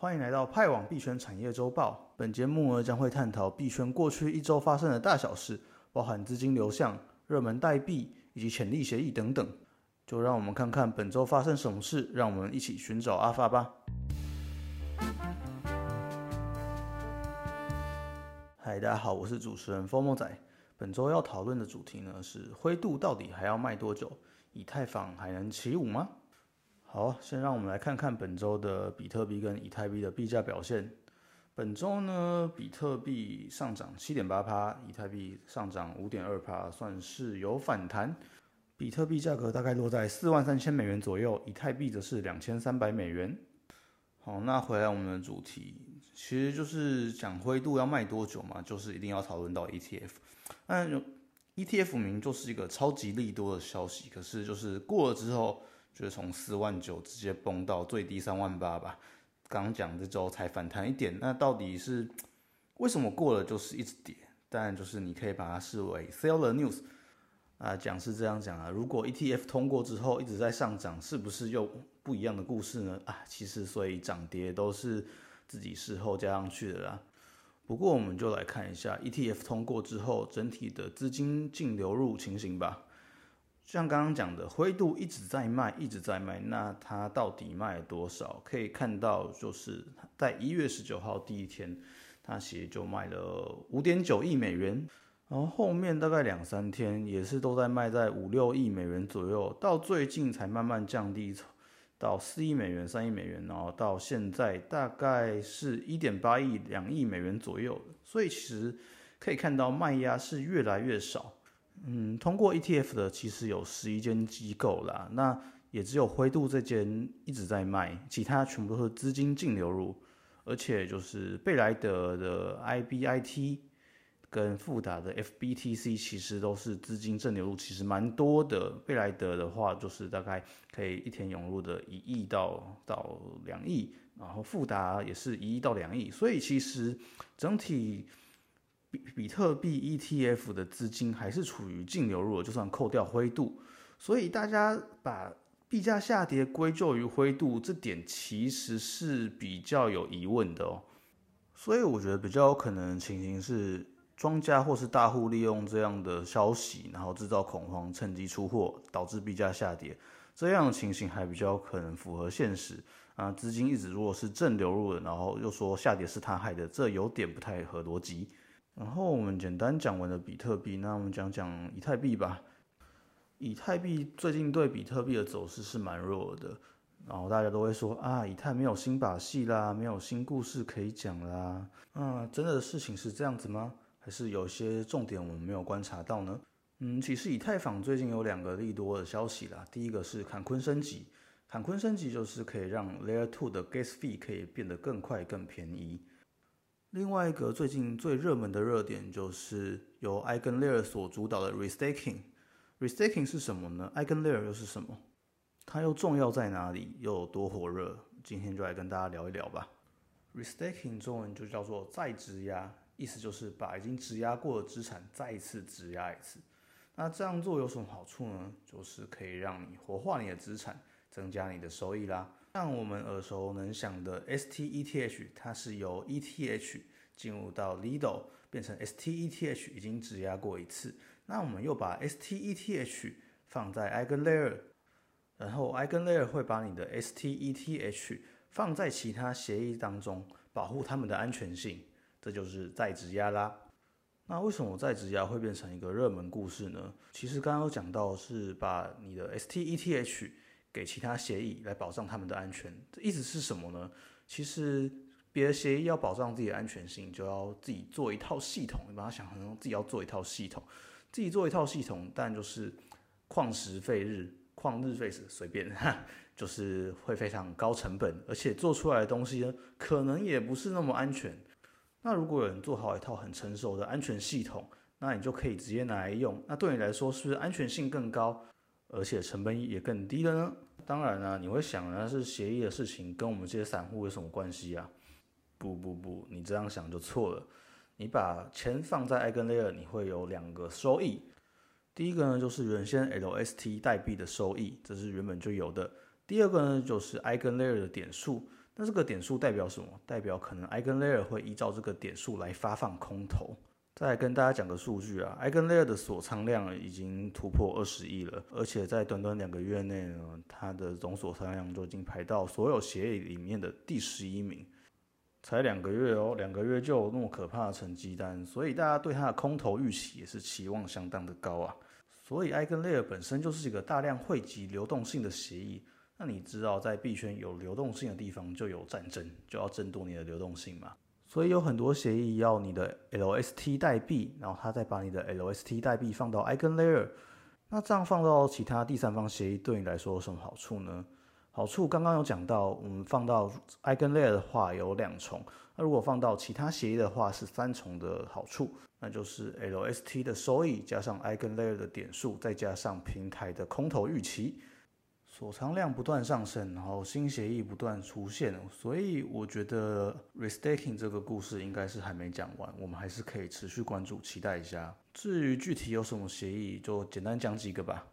欢迎来到派网币圈产业周报。本节目呢将会探讨币圈过去一周发生的大小事，包含资金流向、热门代币以及潜力协议等等。就让我们看看本周发生什么事，让我们一起寻找阿发吧。嗨，大家好，我是主持人 FOMO 仔。本周要讨论的主题呢是灰度到底还要卖多久？以太坊还能起舞吗？好，先让我们来看看本周的比特币跟以太币的币价表现。本周呢，比特币上涨七点八趴，以太币上涨五点二趴，算是有反弹。比特币价格大概落在四万三千美元左右，以太币则是两千三百美元。好，那回来我们的主题，其实就是讲灰度要卖多久嘛，就是一定要讨论到 ETF。那 ETF 名就是一个超级利多的消息，可是就是过了之后。就是从四万九直接崩到最低三万八吧。刚讲这周才反弹一点，那到底是为什么过了就是一直跌？当然就是你可以把它视为 sell the news 啊，讲是这样讲啊。如果 ETF 通过之后一直在上涨，是不是又不一样的故事呢？啊，其实所以涨跌都是自己事后加上去的啦。不过我们就来看一下 ETF 通过之后整体的资金净流入情形吧。像刚刚讲的，灰度一直在卖，一直在卖，那它到底卖了多少？可以看到，就是在一月十九号第一天，它其实就卖了五点九亿美元，然后后面大概两三天也是都在卖在五六亿美元左右，到最近才慢慢降低到四亿美元、三亿美元，然后到现在大概是一点八亿、两亿美元左右。所以其实可以看到卖压是越来越少。嗯，通过 ETF 的其实有十一间机构啦，那也只有灰度这间一直在卖，其他全部都是资金净流入，而且就是贝莱德的 IBIT 跟富达的 FBTC 其实都是资金正流入，其实蛮多的。贝莱德的话就是大概可以一天涌入的一亿到到两亿，然后富达也是一亿到两亿，所以其实整体。比比特币 ETF 的资金还是处于净流入，就算扣掉灰度，所以大家把币价下跌归咎于灰度，这点其实是比较有疑问的哦。所以我觉得比较有可能情形是，庄家或是大户利用这样的消息，然后制造恐慌，趁机出货，导致币价下跌。这样的情形还比较可能符合现实啊。资金一直如果是正流入的，然后又说下跌是他害的，这有点不太合逻辑。然后我们简单讲完了比特币，那我们讲讲以太币吧。以太币最近对比特币的走势是蛮弱的，然后大家都会说啊，以太没有新把戏啦，没有新故事可以讲啦。嗯，真的事情是这样子吗？还是有些重点我们没有观察到呢？嗯，其实以太坊最近有两个利多的消息啦。第一个是坎昆升级，坎昆升级就是可以让 Layer Two 的 Gas Fee 可以变得更快更便宜。另外一个最近最热门的热点就是由 EigenLayer 所主导的 Restaking。Restaking 是什么呢？EigenLayer 又是什么？它又重要在哪里？又有多火热？今天就来跟大家聊一聊吧。Restaking 中文就叫做再质押，意思就是把已经质押过的资产再一次质押一次。那这样做有什么好处呢？就是可以让你活化你的资产，增加你的收益啦。像我们耳熟能详的 STETH，它是由 ETH 进入到 Lido 变成 STETH，已经质押过一次。那我们又把 STETH 放在 EigenLayer，然后 EigenLayer 会把你的 STETH 放在其他协议当中，保护它们的安全性。这就是再质押啦。那为什么再质押会变成一个热门故事呢？其实刚刚有讲到是把你的 STETH 给其他协议来保障他们的安全，这意思是什么呢？其实别的协议要保障自己的安全性，就要自己做一套系统。你把它想成自己要做一套系统，自己做一套系统，但就是旷时费日，旷日费时，随便，就是会非常高成本，而且做出来的东西呢，可能也不是那么安全。那如果有人做好一套很成熟的安全系统，那你就可以直接拿来用，那对你来说是不是安全性更高？而且成本也更低了呢。当然呢，你会想那是协议的事情，跟我们这些散户有什么关系啊？不不不，你这样想就错了。你把钱放在 EigenLayer，你会有两个收益。第一个呢，就是原先 LST 代币的收益，这是原本就有的。第二个呢，就是 EigenLayer 的点数。那这个点数代表什么？代表可能 EigenLayer 会依照这个点数来发放空投。再跟大家讲个数据啊，EigenLayer 的锁仓量已经突破二十亿了，而且在短短两个月内呢，它的总锁仓量就已经排到所有协议里面的第十一名。才两个月哦，两个月就有那么可怕的成绩单，所以大家对它的空头预期也是期望相当的高啊。所以 EigenLayer 本身就是一个大量汇集流动性的协议。那你知道，在币圈有流动性的地方就有战争，就要争夺你的流动性嘛。所以有很多协议要你的 LST 代币，然后他再把你的 LST 代币放到 EigenLayer。那这样放到其他第三方协议对你来说有什么好处呢？好处刚刚有讲到，我们放到 EigenLayer 的话有两重，那如果放到其他协议的话是三重的好处，那就是 LST 的收益加上 EigenLayer 的点数，再加上平台的空头预期。锁仓量不断上升，然后新协议不断出现，所以我觉得 restaking 这个故事应该是还没讲完，我们还是可以持续关注，期待一下。至于具体有什么协议，就简单讲几个吧。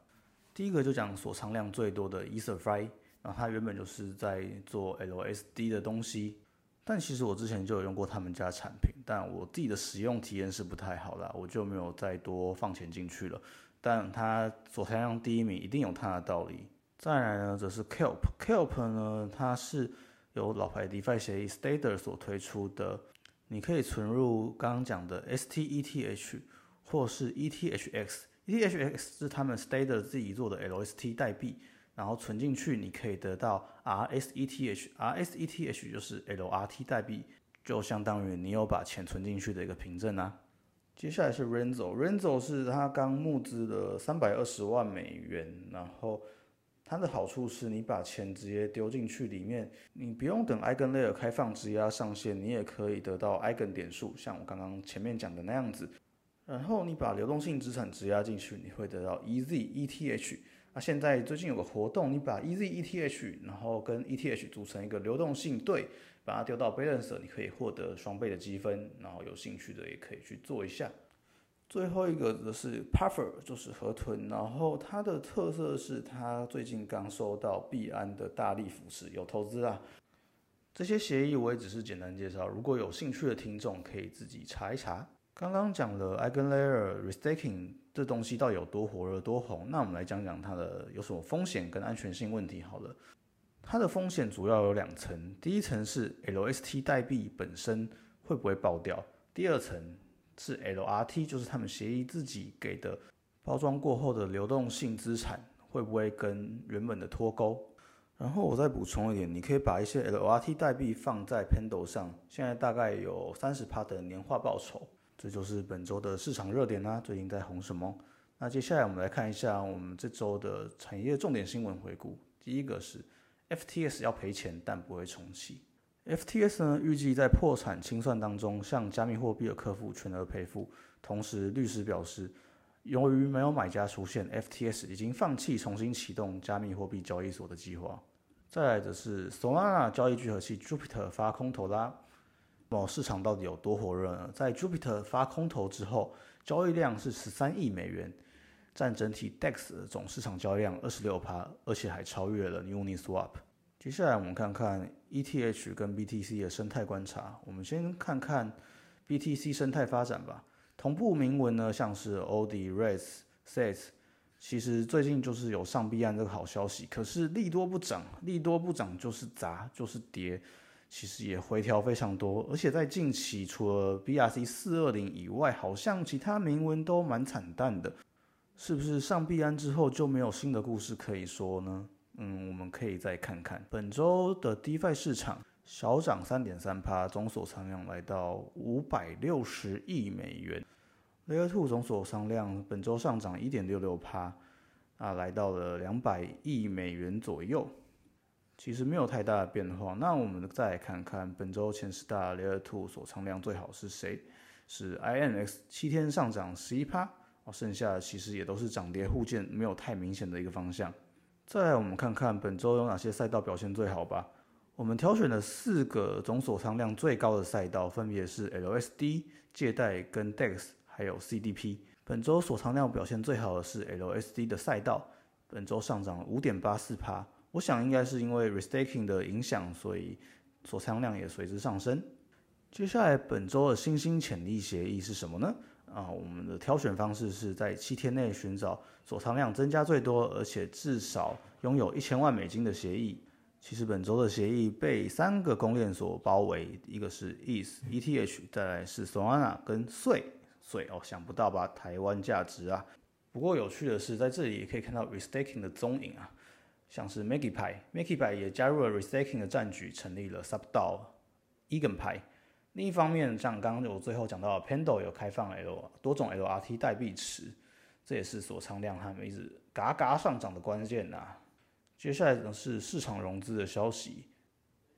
第一个就讲锁仓量最多的 EtherFi，然后它原本就是在做 LSD 的东西，但其实我之前就有用过他们家产品，但我自己的使用体验是不太好啦，我就没有再多放钱进去了。但它锁仓量第一名，一定有它的道理。再来呢，则是 Kelp，Kelp 呢，它是由老牌 DeFi 协议 Stader 所推出的，你可以存入刚刚讲的 STETH 或是 ETHX，ETHX 是他们 Stader 自己做的 LST 代币，然后存进去你可以得到 RSETH，RSETH 就是 LRT 代币，就相当于你有把钱存进去的一个凭证啊。接下来是 Renzo，Renzo 是他刚募资的三百二十万美元，然后。它的好处是你把钱直接丢进去里面，你不用等 EigenLayer 开放质押上线，你也可以得到 Eigen 点数，像我刚刚前面讲的那样子。然后你把流动性资产质押进去，你会得到 EZETH。那现在最近有个活动，你把 EZETH 然后跟 ETH 组成一个流动性对，把它丢到 Balance，你可以获得双倍的积分。然后有兴趣的也可以去做一下。最后一个则是 Puffer，就是河豚，然后它的特色是它最近刚收到币安的大力扶持，有投资啊。这些协议我也只是简单介绍，如果有兴趣的听众可以自己查一查。刚刚讲了 EigenLayer Restaking 这东西到底有多火热、多红，那我们来讲讲它的有什么风险跟安全性问题好了。它的风险主要有两层，第一层是 LST 代币本身会不会爆掉，第二层。是 LRT，就是他们协议自己给的包装过后的流动性资产，会不会跟原本的脱钩？然后我再补充一点，你可以把一些 LRT 代币放在 Pando 上，现在大概有三十趴的年化报酬。这就是本周的市场热点啦，最近在红什么？那接下来我们来看一下我们这周的产业重点新闻回顾。第一个是 FTS 要赔钱，但不会重启。FTS 呢，预计在破产清算当中向加密货币的客户全额赔付。同时，律师表示，由于没有买家出现，FTS 已经放弃重新启动加密货币交易所的计划。再来的是 Solana 交易聚合器 Jupiter 发空头啦。某市场到底有多火热呢？在 Jupiter 发空头之后，交易量是十三亿美元，占整体 DEX 总市场交易量二十六趴，而且还超越了 Uniswap。接下来我们看看 ETH 跟 BTC 的生态观察。我们先看看 BTC 生态发展吧。同步铭文呢，像是 OD、Res、Sets，其实最近就是有上币安这个好消息。可是利多不涨，利多不涨就是砸，就是跌。其实也回调非常多，而且在近期除了 BRC 四二零以外，好像其他铭文都蛮惨淡的。是不是上币安之后就没有新的故事可以说呢？嗯，我们可以再看看本周的 DeFi 市场小涨三点三趴，总锁仓量来到五百六十亿美元。Layer Two 总锁仓量本周上涨一点六六趴，啊，来到了两百亿美元左右。其实没有太大的变化。那我们再来看看本周前十大 Layer Two 锁仓量最好是谁？是 INX 七天上涨十一趴，哦，剩下的其实也都是涨跌互见，没有太明显的一个方向。再来，我们看看本周有哪些赛道表现最好吧。我们挑选了四个总锁仓量最高的赛道，分别是 LSD、借贷跟 DEX，还有 CDP。本周锁仓量表现最好的是 LSD 的赛道，本周上涨五点八四趴。我想应该是因为 restaking 的影响，所以锁仓量也随之上升。接下来本周的新兴潜力协议是什么呢？啊，我们的挑选方式是在七天内寻找锁仓量增加最多，而且至少拥有一千万美金的协议。其实本周的协议被三个公链所包围，一个是 ETH、ETH，再来是 Solana 跟税税哦，想不到吧？台湾价值啊！不过有趣的是，在这里也可以看到 restaking 的踪影啊，像是 Maggie 牌，Maggie 牌也加入了 restaking 的战局，成立了 Subdao Egan 牌。另一方面，像刚刚我最后讲到，Pando 有开放 L 多种 LRT 代币池，这也是锁仓量他们一直嘎嘎上涨的关键呐。接下来呢是市场融资的消息，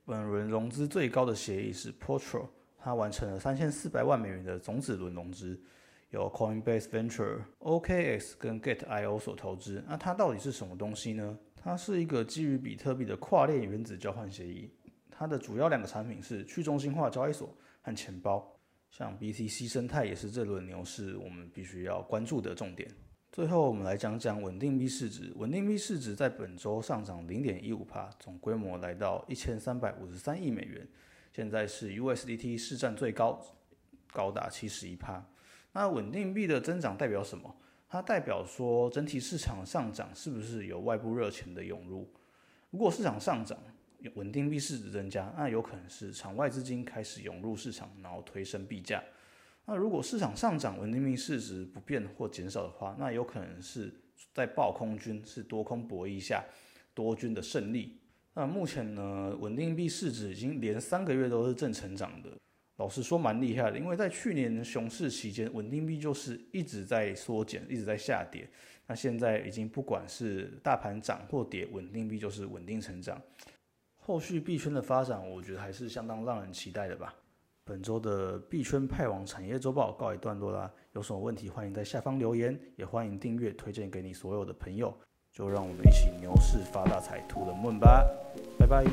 本轮融资最高的协议是 Portro，它完成了三千四百万美元的种子轮融资，由 Coinbase Venture、OKX 跟 Gate.io 所投资。那它到底是什么东西呢？它是一个基于比特币的跨链原子交换协议，它的主要两个产品是去中心化交易所。和钱包，像 BTC 生态也是这轮牛市我们必须要关注的重点。最后，我们来讲讲稳定币市值。稳定币市值在本周上涨零点一五帕，总规模来到一千三百五十三亿美元，现在是 USDT 市占最高，高达七十一帕。那稳定币的增长代表什么？它代表说整体市场上涨是不是有外部热钱的涌入？如果市场上涨，稳定币市值增加，那有可能是场外资金开始涌入市场，然后推升币价。那如果市场上涨，稳定币市值不变或减少的话，那有可能是在暴空军是多空博弈下多军的胜利。那目前呢，稳定币市值已经连三个月都是正成长的，老实说蛮厉害的。因为在去年熊市期间，稳定币就是一直在缩减，一直在下跌。那现在已经不管是大盘涨或跌，稳定币就是稳定成长。后续币圈的发展，我觉得还是相当让人期待的吧。本周的币圈派网产业周报告一段落啦，有什么问题欢迎在下方留言，也欢迎订阅推荐给你所有的朋友。就让我们一起牛市发大财，图人们吧，拜拜。